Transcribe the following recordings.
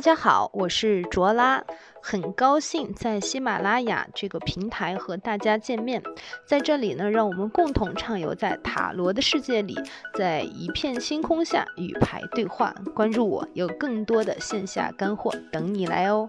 大家好，我是卓拉，很高兴在喜马拉雅这个平台和大家见面。在这里呢，让我们共同畅游在塔罗的世界里，在一片星空下与牌对话。关注我，有更多的线下干货等你来哦。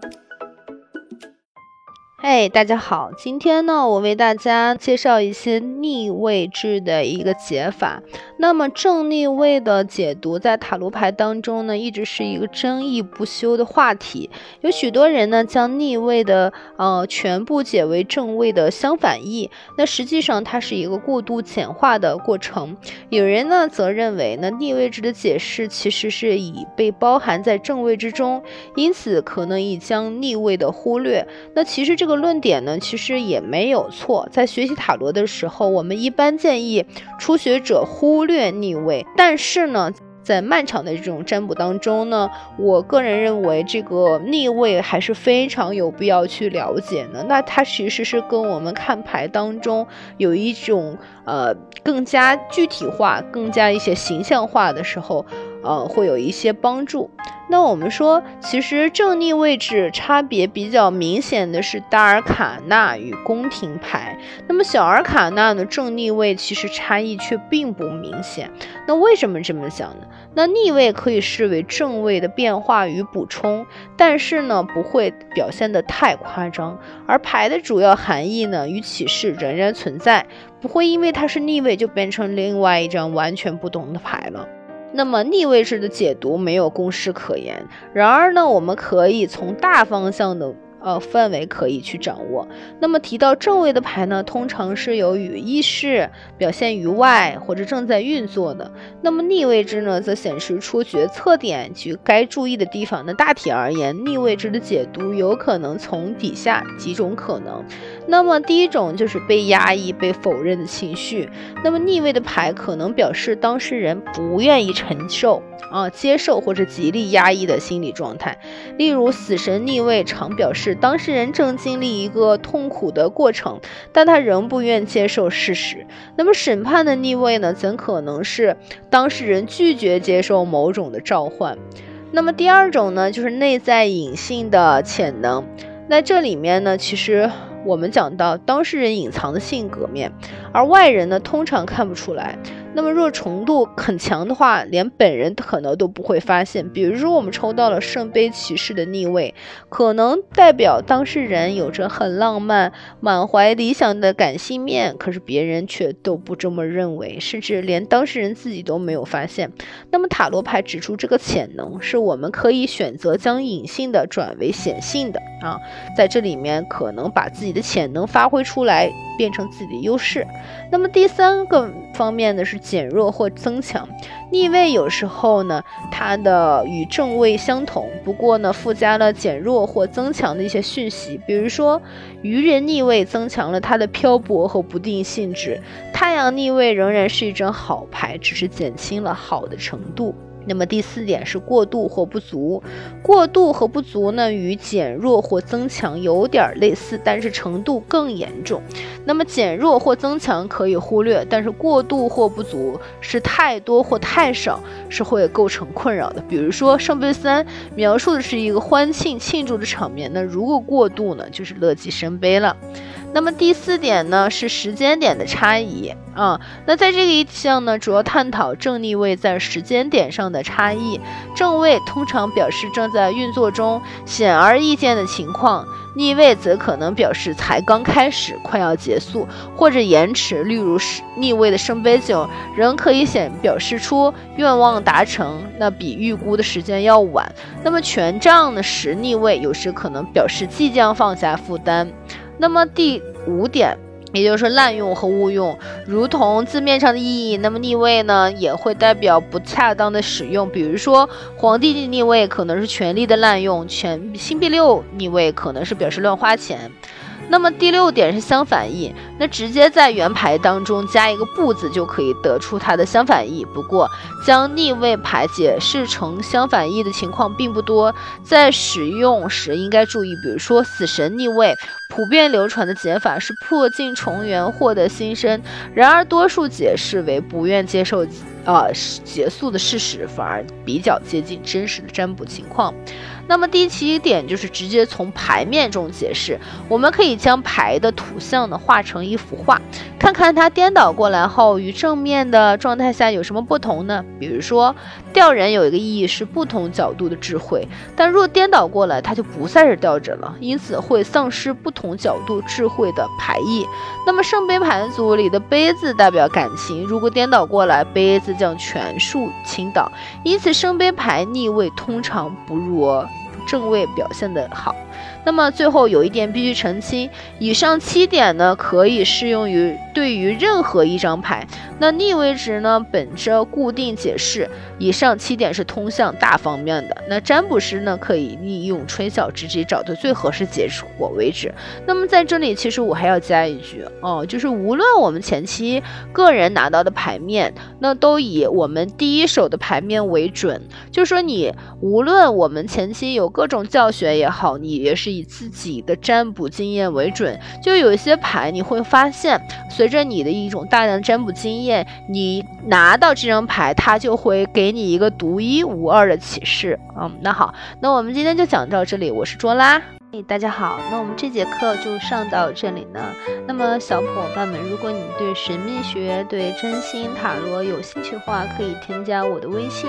嘿，大家好，今天呢，我为大家介绍一些逆位置的一个解法。那么正逆位的解读在塔罗牌当中呢，一直是一个争议不休的话题。有许多人呢，将逆位的呃全部解为正位的相反义，那实际上它是一个过度简化的过程。有人呢，则认为呢，逆位置的解释其实是已被包含在正位之中，因此可能已将逆位的忽略。那其实这个。论点呢，其实也没有错。在学习塔罗的时候，我们一般建议初学者忽略逆位。但是呢，在漫长的这种占卜当中呢，我个人认为这个逆位还是非常有必要去了解的。那它其实是跟我们看牌当中有一种呃更加具体化、更加一些形象化的时候。呃，会有一些帮助。那我们说，其实正逆位置差别比较明显的是大尔卡纳与宫廷牌。那么小尔卡纳呢，正逆位其实差异却并不明显。那为什么这么想呢？那逆位可以视为正位的变化与补充，但是呢，不会表现的太夸张。而牌的主要含义呢，与启示仍然存在，不会因为它是逆位就变成另外一张完全不同的牌了。那么逆位置的解读没有公式可言，然而呢，我们可以从大方向的。呃，范围可以去掌握。那么提到正位的牌呢，通常是由于意识表现于外或者正在运作的。那么逆位置呢，则显示出决策点及该注意的地方。那大体而言，逆位置的解读有可能从底下几种可能。那么第一种就是被压抑、被否认的情绪。那么逆位的牌可能表示当事人不愿意承受啊、接受或者极力压抑的心理状态。例如死神逆位常表示。当事人正经历一个痛苦的过程，但他仍不愿接受事实。那么审判的逆位呢？怎可能是当事人拒绝接受某种的召唤？那么第二种呢，就是内在隐性的潜能。那这里面呢，其实。我们讲到当事人隐藏的性格面，而外人呢通常看不出来。那么若程度很强的话，连本人可能都不会发现。比如说我们抽到了圣杯骑士的逆位，可能代表当事人有着很浪漫、满怀理想的感性面，可是别人却都不这么认为，甚至连当事人自己都没有发现。那么塔罗牌指出这个潜能，是我们可以选择将隐性的转为显性的啊，在这里面可能把自己。的潜能发挥出来，变成自己的优势。那么第三个方面呢，是减弱或增强。逆位有时候呢，它的与正位相同，不过呢，附加了减弱或增强的一些讯息。比如说，愚人逆位增强了它的漂泊和不定性质。太阳逆位仍然是一张好牌，只是减轻了好的程度。那么第四点是过度或不足，过度和不足呢，与减弱或增强有点类似，但是程度更严重。那么减弱或增强可以忽略，但是过度或不足是太多或太少，是会构成困扰的。比如说圣杯三描述的是一个欢庆庆祝的场面，那如果过度呢，就是乐极生悲了。那么第四点呢，是时间点的差异啊。那在这个一项呢，主要探讨正逆位在时间点上的差异。正位通常表示正在运作中、显而易见的情况，逆位则可能表示才刚开始、快要结束或者延迟。例如是逆位的圣杯九，仍可以显表示出愿望达成，那比预估的时间要晚。那么权杖的十逆位有时可能表示即将放下负担。那么第五点，也就是说滥用和误用，如同字面上的意义，那么逆位呢也会代表不恰当的使用。比如说皇帝的逆位可能是权力的滥用，权星币六逆位可能是表示乱花钱。那么第六点是相反义，那直接在原牌当中加一个不字就可以得出它的相反义。不过将逆位牌解释成相反义的情况并不多，在使用时应该注意，比如说死神逆位，普遍流传的解法是破镜重圆，获得新生。然而多数解释为不愿接受呃结束的事实，反而比较接近真实的占卜情况。那么第七点就是直接从牌面中解释，我们可以将牌的图像呢画成一幅画，看看它颠倒过来后与正面的状态下有什么不同呢？比如说吊人有一个意义是不同角度的智慧，但若颠倒过来，它就不再是吊着了，因此会丧失不同角度智慧的牌意。那么圣杯牌组里的杯子代表感情，如果颠倒过来，杯子将全数倾倒，因此圣杯牌逆位通常不如。正位表现的好，那么最后有一点必须澄清，以上七点呢可以适用于对于任何一张牌。那逆位值呢，本着固定解释，以上七点是通向大方面的。那占卜师呢，可以利用吹小直接找到最合适结果为止。那么在这里，其实我还要加一句哦，就是无论我们前期个人拿到的牌面，那都以我们第一手的牌面为准。就说你无论我们前期有各种教学也好，你也是以自己的占卜经验为准。就有一些牌，你会发现，随着你的一种大量占卜经验。你拿到这张牌，它就会给你一个独一无二的启示。嗯，那好，那我们今天就讲到这里。我是卓拉，嘿，大家好。那我们这节课就上到这里呢。那么小伙伴们，如果你对神秘学、对真心塔罗有兴趣的话，可以添加我的微信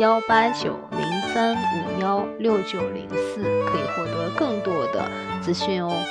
幺八九零三五幺六九零四，可以获得更多的资讯哦。